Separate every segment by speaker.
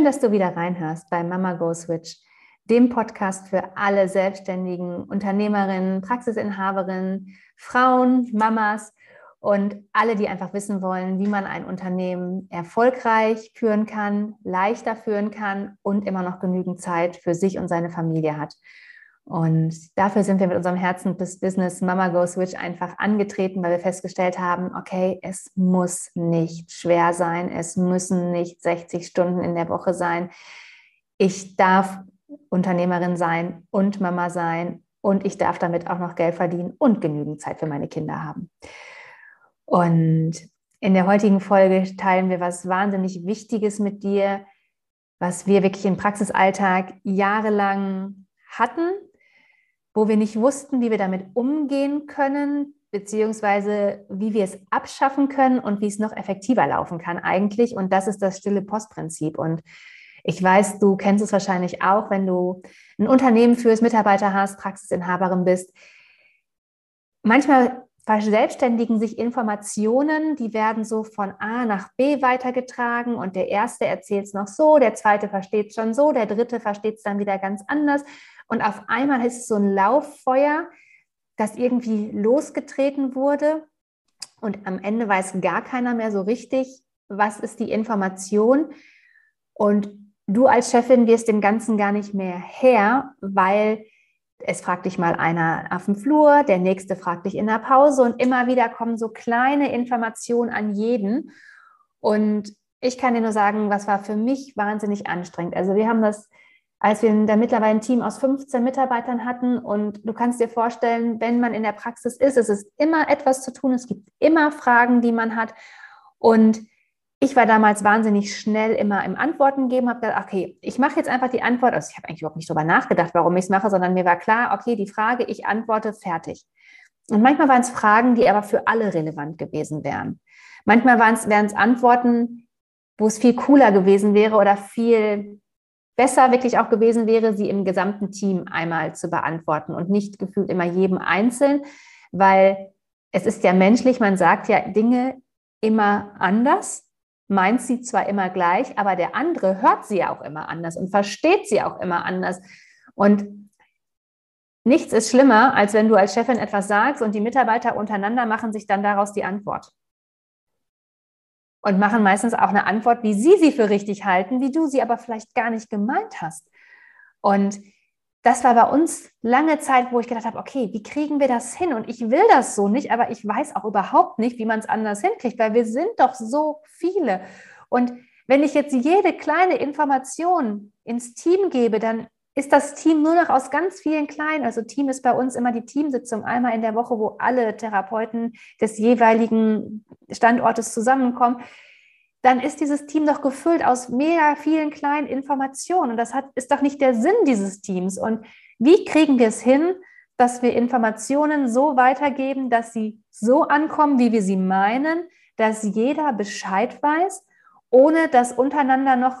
Speaker 1: Schön, dass du wieder reinhörst bei Mama Go Switch, dem Podcast für alle selbstständigen Unternehmerinnen, Praxisinhaberinnen, Frauen, Mamas und alle, die einfach wissen wollen, wie man ein Unternehmen erfolgreich führen kann, leichter führen kann und immer noch genügend Zeit für sich und seine Familie hat. Und dafür sind wir mit unserem Herzen des Business Mama Go Switch einfach angetreten, weil wir festgestellt haben, okay, es muss nicht schwer sein, es müssen nicht 60 Stunden in der Woche sein. Ich darf Unternehmerin sein und Mama sein und ich darf damit auch noch Geld verdienen und genügend Zeit für meine Kinder haben. Und in der heutigen Folge teilen wir was wahnsinnig Wichtiges mit dir, was wir wirklich im Praxisalltag jahrelang hatten wo wir nicht wussten, wie wir damit umgehen können, beziehungsweise wie wir es abschaffen können und wie es noch effektiver laufen kann eigentlich. Und das ist das stille Postprinzip. Und ich weiß, du kennst es wahrscheinlich auch, wenn du ein Unternehmen führst, Mitarbeiter hast, Praxisinhaberin bist. Manchmal verselbstständigen sich Informationen, die werden so von A nach B weitergetragen und der erste erzählt es noch so, der zweite versteht es schon so, der dritte versteht es dann wieder ganz anders und auf einmal ist es so ein Lauffeuer, das irgendwie losgetreten wurde. Und am Ende weiß gar keiner mehr so richtig, was ist die Information. Und du als Chefin wirst dem Ganzen gar nicht mehr her, weil es fragt dich mal einer auf dem Flur, der nächste fragt dich in der Pause und immer wieder kommen so kleine Informationen an jeden. Und ich kann dir nur sagen, was war für mich wahnsinnig anstrengend. Also wir haben das als wir da mittlerweile ein Team aus 15 Mitarbeitern hatten. Und du kannst dir vorstellen, wenn man in der Praxis ist, es ist immer etwas zu tun, es gibt immer Fragen, die man hat. Und ich war damals wahnsinnig schnell immer im Antworten geben, habe gedacht, okay, ich mache jetzt einfach die Antwort. Also ich habe eigentlich überhaupt nicht darüber nachgedacht, warum ich es mache, sondern mir war klar, okay, die Frage, ich antworte, fertig. Und manchmal waren es Fragen, die aber für alle relevant gewesen wären. Manchmal wären es Antworten, wo es viel cooler gewesen wäre oder viel besser wirklich auch gewesen wäre, sie im gesamten Team einmal zu beantworten und nicht gefühlt immer jedem einzeln, weil es ist ja menschlich, man sagt ja Dinge immer anders, meint sie zwar immer gleich, aber der andere hört sie ja auch immer anders und versteht sie auch immer anders. Und nichts ist schlimmer, als wenn du als Chefin etwas sagst und die Mitarbeiter untereinander machen sich dann daraus die Antwort und machen meistens auch eine Antwort, wie sie sie für richtig halten, wie du sie aber vielleicht gar nicht gemeint hast. Und das war bei uns lange Zeit, wo ich gedacht habe, okay, wie kriegen wir das hin? Und ich will das so nicht, aber ich weiß auch überhaupt nicht, wie man es anders hinkriegt, weil wir sind doch so viele. Und wenn ich jetzt jede kleine Information ins Team gebe, dann ist das Team nur noch aus ganz vielen kleinen, also Team ist bei uns immer die Teamsitzung einmal in der Woche, wo alle Therapeuten des jeweiligen Standortes zusammenkommen, dann ist dieses Team doch gefüllt aus mega vielen kleinen Informationen. Und das hat, ist doch nicht der Sinn dieses Teams. Und wie kriegen wir es hin, dass wir Informationen so weitergeben, dass sie so ankommen, wie wir sie meinen, dass jeder Bescheid weiß, ohne dass untereinander noch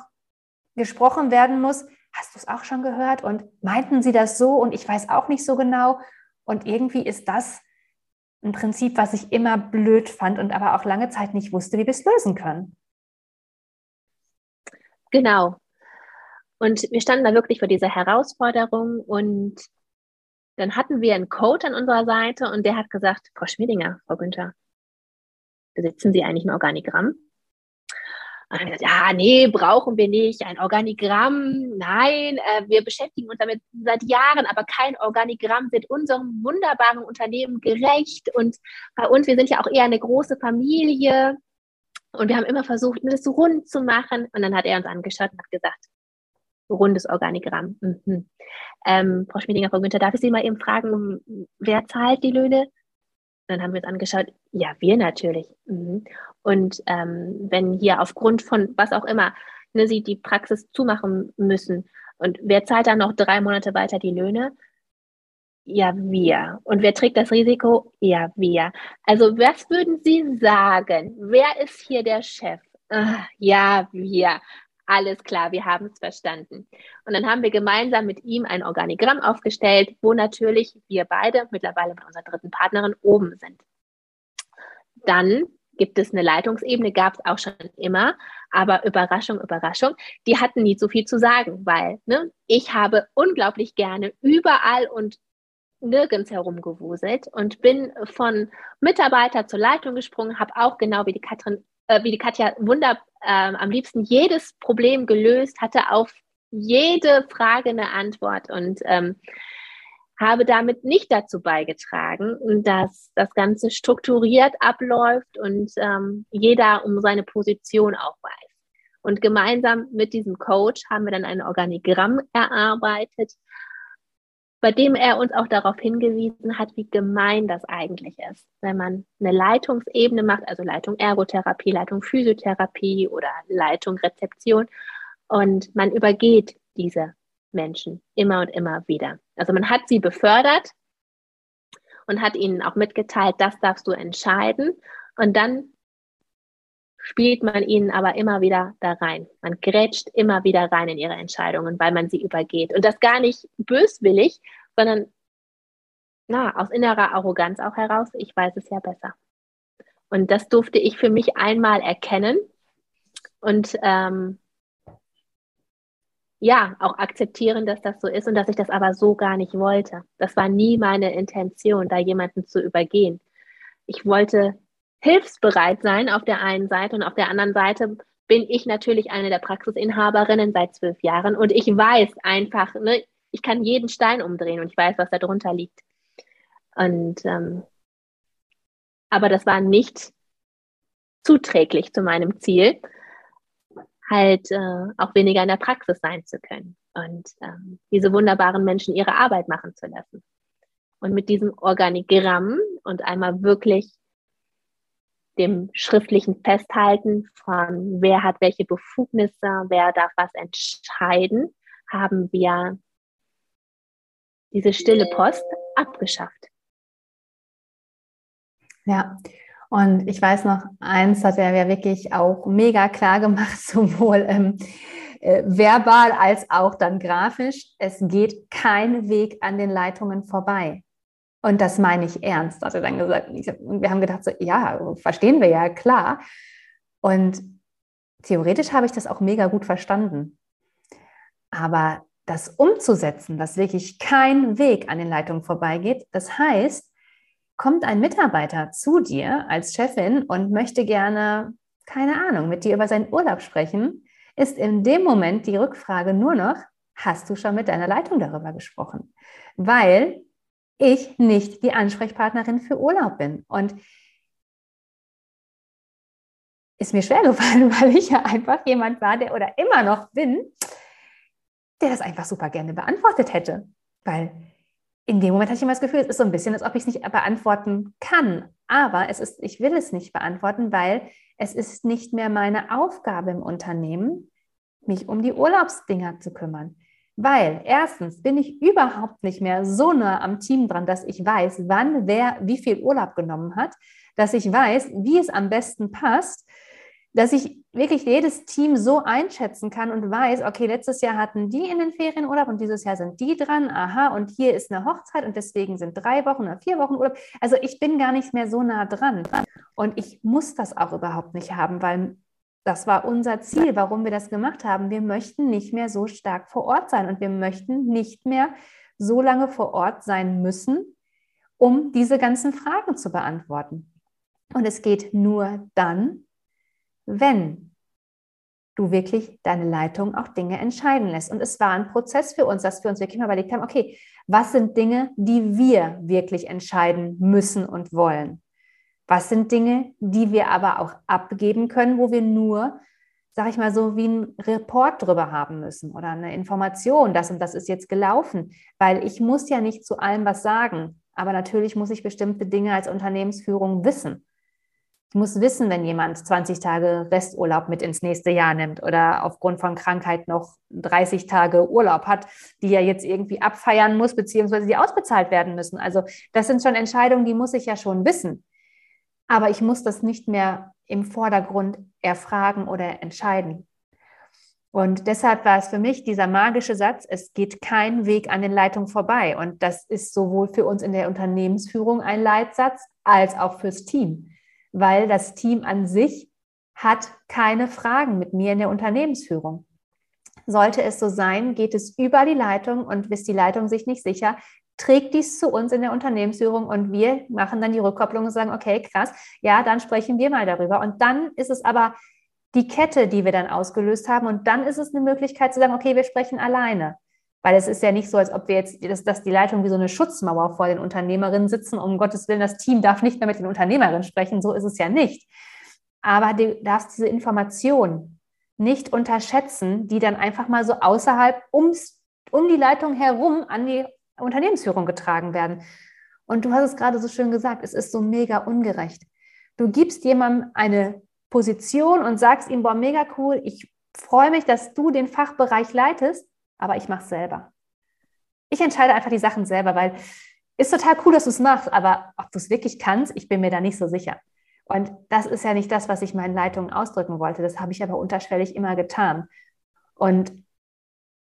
Speaker 1: gesprochen werden muss, hast du es auch schon gehört? Und meinten sie das so? Und ich weiß auch nicht so genau. Und irgendwie ist das ein Prinzip, was ich immer blöd fand und aber auch lange Zeit nicht wusste, wie wir es lösen können.
Speaker 2: Genau. Und wir standen da wirklich vor dieser Herausforderung und dann hatten wir einen Code an unserer Seite und der hat gesagt, Frau Schmiedinger, Frau Günther, besitzen Sie eigentlich ein Organigramm? Und dann gesagt, ja, nee, brauchen wir nicht. Ein Organigramm, nein, äh, wir beschäftigen uns damit seit Jahren, aber kein Organigramm wird unserem wunderbaren Unternehmen gerecht. Und bei uns, wir sind ja auch eher eine große Familie. Und wir haben immer versucht, das so rund zu machen. Und dann hat er uns angeschaut und hat gesagt, rundes Organigramm. Mhm. Ähm, Frau Schmiedinger, Frau Günther, darf ich Sie mal eben fragen, wer zahlt die Löhne? Dann haben wir uns angeschaut, ja, wir natürlich. Mhm. Und ähm, wenn hier aufgrund von was auch immer ne, Sie die Praxis zumachen müssen und wer zahlt dann noch drei Monate weiter die Löhne? Ja, wir. Und wer trägt das Risiko? Ja, wir. Also was würden Sie sagen? Wer ist hier der Chef? Ach, ja, wir. Alles klar, wir haben es verstanden. Und dann haben wir gemeinsam mit ihm ein Organigramm aufgestellt, wo natürlich wir beide mittlerweile mit unserer dritten Partnerin oben sind. Dann gibt es eine Leitungsebene, gab es auch schon immer, aber Überraschung, Überraschung, die hatten nie so viel zu sagen, weil ne, ich habe unglaublich gerne überall und nirgends herumgewuselt und bin von Mitarbeiter zur Leitung gesprungen, habe auch genau wie die Katrin, äh, wie die Katja wunder äh, am liebsten jedes Problem gelöst, hatte auf jede Frage eine Antwort und ähm, habe damit nicht dazu beigetragen, dass das Ganze strukturiert abläuft und ähm, jeder um seine Position auch weiß. Und gemeinsam mit diesem Coach haben wir dann ein Organigramm erarbeitet, bei dem er uns auch darauf hingewiesen hat, wie gemein das eigentlich ist, wenn man eine Leitungsebene macht, also Leitung Ergotherapie, Leitung Physiotherapie oder Leitung Rezeption und man übergeht diese Menschen immer und immer wieder. Also man hat sie befördert und hat ihnen auch mitgeteilt, das darfst du entscheiden und dann spielt man ihnen aber immer wieder da rein. Man grätscht immer wieder rein in ihre Entscheidungen, weil man sie übergeht. Und das gar nicht böswillig, sondern na, aus innerer Arroganz auch heraus, ich weiß es ja besser. Und das durfte ich für mich einmal erkennen und ähm, ja, auch akzeptieren, dass das so ist und dass ich das aber so gar nicht wollte. Das war nie meine Intention, da jemanden zu übergehen. Ich wollte hilfsbereit sein auf der einen Seite und auf der anderen Seite bin ich natürlich eine der Praxisinhaberinnen seit zwölf Jahren und ich weiß einfach, ne, ich kann jeden Stein umdrehen und ich weiß, was da drunter liegt. Und ähm, aber das war nicht zuträglich zu meinem Ziel, halt äh, auch weniger in der Praxis sein zu können und ähm, diese wunderbaren Menschen ihre Arbeit machen zu lassen. Und mit diesem Organigramm und einmal wirklich dem schriftlichen Festhalten von, wer hat welche Befugnisse, wer darf was entscheiden, haben wir diese stille Post abgeschafft.
Speaker 1: Ja, und ich weiß noch, eins hat er ja wirklich auch mega klar gemacht, sowohl ähm, äh, verbal als auch dann grafisch. Es geht kein Weg an den Leitungen vorbei. Und das meine ich ernst, hat er dann gesagt. Und wir haben gedacht, so, ja, verstehen wir ja, klar. Und theoretisch habe ich das auch mega gut verstanden. Aber das umzusetzen, dass wirklich kein Weg an den Leitungen vorbeigeht, das heißt, kommt ein Mitarbeiter zu dir als Chefin und möchte gerne, keine Ahnung, mit dir über seinen Urlaub sprechen, ist in dem Moment die Rückfrage nur noch, hast du schon mit deiner Leitung darüber gesprochen? Weil ich nicht die Ansprechpartnerin für Urlaub bin. Und ist mir schwer gefallen, weil ich ja einfach jemand war, der oder immer noch bin, der das einfach super gerne beantwortet hätte. Weil in dem Moment hatte ich immer das Gefühl, es ist so ein bisschen, als ob ich es nicht beantworten kann. Aber es ist, ich will es nicht beantworten, weil es ist nicht mehr meine Aufgabe im Unternehmen, mich um die Urlaubsdinger zu kümmern. Weil erstens bin ich überhaupt nicht mehr so nah am Team dran, dass ich weiß, wann wer wie viel Urlaub genommen hat, dass ich weiß, wie es am besten passt dass ich wirklich jedes Team so einschätzen kann und weiß, okay, letztes Jahr hatten die in den Ferien Urlaub und dieses Jahr sind die dran, aha, und hier ist eine Hochzeit und deswegen sind drei Wochen oder vier Wochen Urlaub. Also ich bin gar nicht mehr so nah dran. Und ich muss das auch überhaupt nicht haben, weil das war unser Ziel, warum wir das gemacht haben. Wir möchten nicht mehr so stark vor Ort sein und wir möchten nicht mehr so lange vor Ort sein müssen, um diese ganzen Fragen zu beantworten. Und es geht nur dann, wenn du wirklich deine Leitung auch Dinge entscheiden lässt. Und es war ein Prozess für uns, dass wir uns wirklich mal überlegt haben, okay, was sind Dinge, die wir wirklich entscheiden müssen und wollen? Was sind Dinge, die wir aber auch abgeben können, wo wir nur sag ich mal so, wie ein Report drüber haben müssen oder eine Information, das und das ist jetzt gelaufen, weil ich muss ja nicht zu allem was sagen, aber natürlich muss ich bestimmte Dinge als Unternehmensführung wissen. Ich muss wissen, wenn jemand 20 Tage Resturlaub mit ins nächste Jahr nimmt oder aufgrund von Krankheit noch 30 Tage Urlaub hat, die er jetzt irgendwie abfeiern muss, beziehungsweise die ausbezahlt werden müssen. Also das sind schon Entscheidungen, die muss ich ja schon wissen. Aber ich muss das nicht mehr im Vordergrund erfragen oder entscheiden. Und deshalb war es für mich dieser magische Satz, es geht kein Weg an den Leitungen vorbei. Und das ist sowohl für uns in der Unternehmensführung ein Leitsatz als auch fürs Team weil das Team an sich hat keine Fragen mit mir in der Unternehmensführung. Sollte es so sein, geht es über die Leitung und ist die Leitung sich nicht sicher, trägt dies zu uns in der Unternehmensführung und wir machen dann die Rückkopplung und sagen, okay, krass, ja, dann sprechen wir mal darüber. Und dann ist es aber die Kette, die wir dann ausgelöst haben. Und dann ist es eine Möglichkeit zu sagen, okay, wir sprechen alleine. Weil es ist ja nicht so, als ob wir jetzt, dass, dass die Leitung wie so eine Schutzmauer vor den Unternehmerinnen sitzen. Um Gottes Willen, das Team darf nicht mehr mit den Unternehmerinnen sprechen. So ist es ja nicht. Aber du darfst diese Information nicht unterschätzen, die dann einfach mal so außerhalb ums, um die Leitung herum an die Unternehmensführung getragen werden. Und du hast es gerade so schön gesagt, es ist so mega ungerecht. Du gibst jemandem eine Position und sagst ihm, boah, mega cool, ich freue mich, dass du den Fachbereich leitest aber ich mache es selber. Ich entscheide einfach die Sachen selber, weil ist total cool, dass du es machst, aber ob du es wirklich kannst, ich bin mir da nicht so sicher. Und das ist ja nicht das, was ich meinen Leitungen ausdrücken wollte. Das habe ich aber unterschwellig immer getan. Und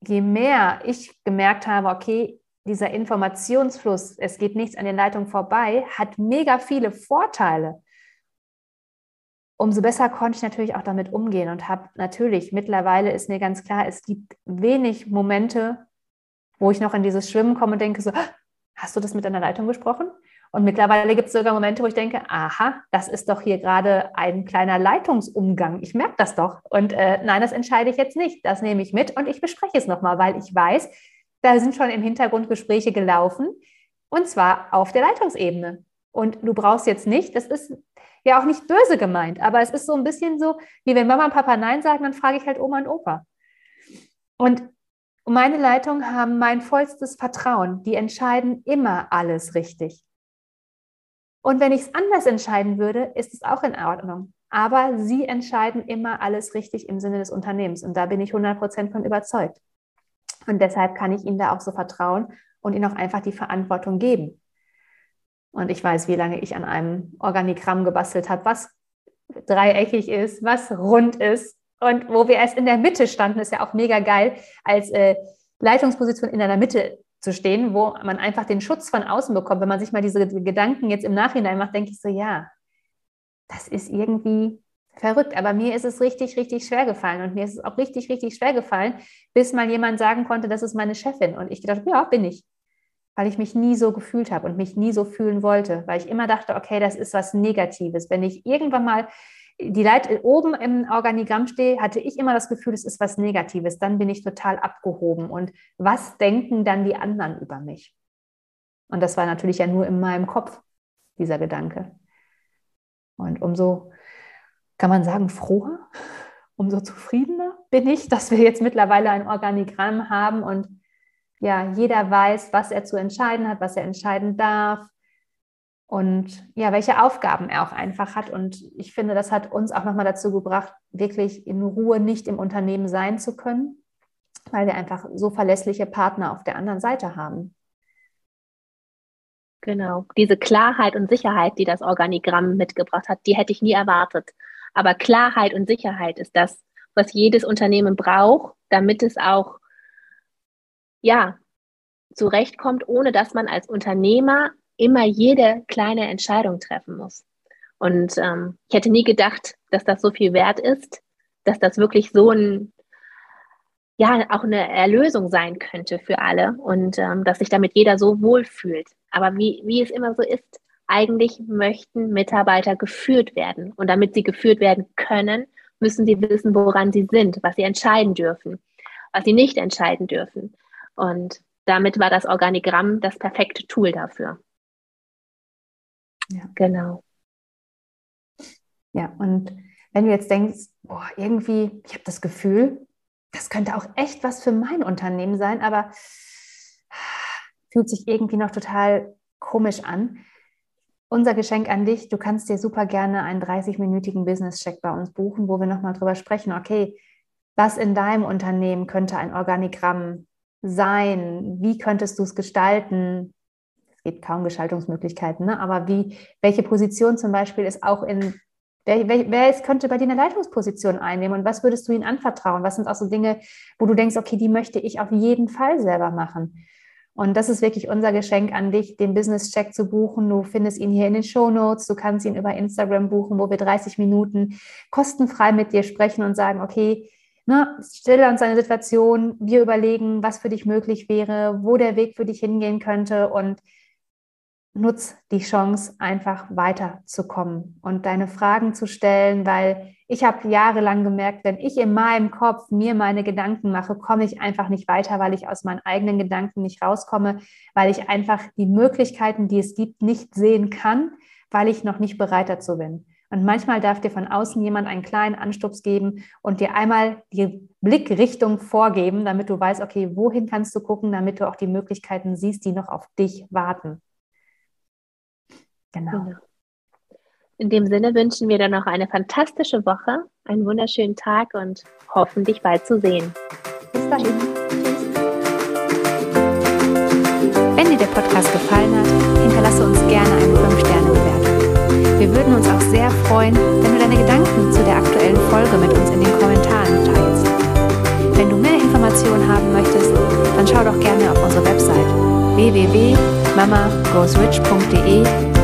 Speaker 1: je mehr ich gemerkt habe, okay, dieser Informationsfluss, es geht nichts an den Leitungen vorbei, hat mega viele Vorteile umso besser konnte ich natürlich auch damit umgehen und habe natürlich, mittlerweile ist mir ganz klar, es gibt wenig Momente, wo ich noch in dieses Schwimmen komme und denke so, ah, hast du das mit deiner Leitung besprochen? Und mittlerweile gibt es sogar Momente, wo ich denke, aha, das ist doch hier gerade ein kleiner Leitungsumgang. Ich merke das doch. Und äh, nein, das entscheide ich jetzt nicht. Das nehme ich mit und ich bespreche es nochmal, weil ich weiß, da sind schon im Hintergrund Gespräche gelaufen und zwar auf der Leitungsebene. Und du brauchst jetzt nicht, das ist ja auch nicht böse gemeint, aber es ist so ein bisschen so, wie wenn Mama und Papa Nein sagen, dann frage ich halt Oma und Opa. Und meine Leitungen haben mein vollstes Vertrauen. Die entscheiden immer alles richtig. Und wenn ich es anders entscheiden würde, ist es auch in Ordnung. Aber sie entscheiden immer alles richtig im Sinne des Unternehmens. Und da bin ich 100% von überzeugt. Und deshalb kann ich ihnen da auch so vertrauen und ihnen auch einfach die Verantwortung geben. Und ich weiß, wie lange ich an einem Organigramm gebastelt habe, was dreieckig ist, was rund ist. Und wo wir erst in der Mitte standen, ist ja auch mega geil, als äh, Leitungsposition in der Mitte zu stehen, wo man einfach den Schutz von außen bekommt. Wenn man sich mal diese Gedanken jetzt im Nachhinein macht, denke ich so, ja, das ist irgendwie verrückt. Aber mir ist es richtig, richtig schwer gefallen. Und mir ist es auch richtig, richtig schwer gefallen, bis mal jemand sagen konnte, das ist meine Chefin. Und ich gedacht, ja, bin ich weil ich mich nie so gefühlt habe und mich nie so fühlen wollte, weil ich immer dachte, okay, das ist was Negatives. Wenn ich irgendwann mal die Leit oben im Organigramm stehe, hatte ich immer das Gefühl, es ist was Negatives. Dann bin ich total abgehoben. Und was denken dann die anderen über mich? Und das war natürlich ja nur in meinem Kopf, dieser Gedanke. Und umso, kann man sagen, froher, umso zufriedener bin ich, dass wir jetzt mittlerweile ein Organigramm haben und ja, jeder weiß, was er zu entscheiden hat, was er entscheiden darf und ja, welche Aufgaben er auch einfach hat. Und ich finde, das hat uns auch nochmal dazu gebracht, wirklich in Ruhe nicht im Unternehmen sein zu können, weil wir einfach so verlässliche Partner auf der anderen Seite haben.
Speaker 2: Genau, diese Klarheit und Sicherheit, die das Organigramm mitgebracht hat, die hätte ich nie erwartet. Aber Klarheit und Sicherheit ist das, was jedes Unternehmen braucht, damit es auch ja, zurechtkommt, ohne dass man als Unternehmer immer jede kleine Entscheidung treffen muss. Und ähm, ich hätte nie gedacht, dass das so viel wert ist, dass das wirklich so ein, ja, auch eine Erlösung sein könnte für alle und ähm, dass sich damit jeder so wohlfühlt. Aber wie, wie es immer so ist, eigentlich möchten Mitarbeiter geführt werden. Und damit sie geführt werden können, müssen sie wissen, woran sie sind, was sie entscheiden dürfen, was sie nicht entscheiden dürfen. Und damit war das Organigramm das perfekte Tool dafür.
Speaker 1: Ja. Genau. Ja, und wenn du jetzt denkst, boah, irgendwie, ich habe das Gefühl, das könnte auch echt was für mein Unternehmen sein, aber fühlt sich irgendwie noch total komisch an. Unser Geschenk an dich, du kannst dir super gerne einen 30-minütigen Business-Check bei uns buchen, wo wir nochmal drüber sprechen, okay, was in deinem Unternehmen könnte ein Organigramm sein? Wie könntest du es gestalten? Es gibt kaum Gestaltungsmöglichkeiten, ne? aber wie, welche Position zum Beispiel ist auch in Wer, wer, wer ist, könnte bei dir eine Leitungsposition einnehmen und was würdest du ihnen anvertrauen? Was sind auch so Dinge, wo du denkst, okay, die möchte ich auf jeden Fall selber machen? Und das ist wirklich unser Geschenk an dich, den Business Check zu buchen. Du findest ihn hier in den Show Notes. Du kannst ihn über Instagram buchen, wo wir 30 Minuten kostenfrei mit dir sprechen und sagen, okay, ne, stelle uns eine Situation. Wir überlegen, was für dich möglich wäre, wo der Weg für dich hingehen könnte und nutz die Chance, einfach weiterzukommen und deine Fragen zu stellen, weil ich habe jahrelang gemerkt, wenn ich in meinem Kopf mir meine Gedanken mache, komme ich einfach nicht weiter, weil ich aus meinen eigenen Gedanken nicht rauskomme, weil ich einfach die Möglichkeiten, die es gibt, nicht sehen kann, weil ich noch nicht bereit dazu bin. Und manchmal darf dir von außen jemand einen kleinen Anstups geben und dir einmal die Blickrichtung vorgeben, damit du weißt, okay, wohin kannst du gucken, damit du auch die Möglichkeiten siehst, die noch auf dich warten.
Speaker 2: Genau. genau. In dem Sinne wünschen wir dir noch eine fantastische Woche, einen wunderschönen Tag und hoffen, dich bald zu sehen.
Speaker 1: Bis dahin. Tschüss. Wenn dir der Podcast gefallen hat, hinterlasse uns gerne eine 5-Sterne-Bewertung. Wir würden uns auch sehr freuen, wenn du deine Gedanken zu der aktuellen Folge mit uns in den Kommentaren teilst. Wenn du mehr Informationen haben möchtest, dann schau doch gerne auf unsere Website www.mamagoesrich.de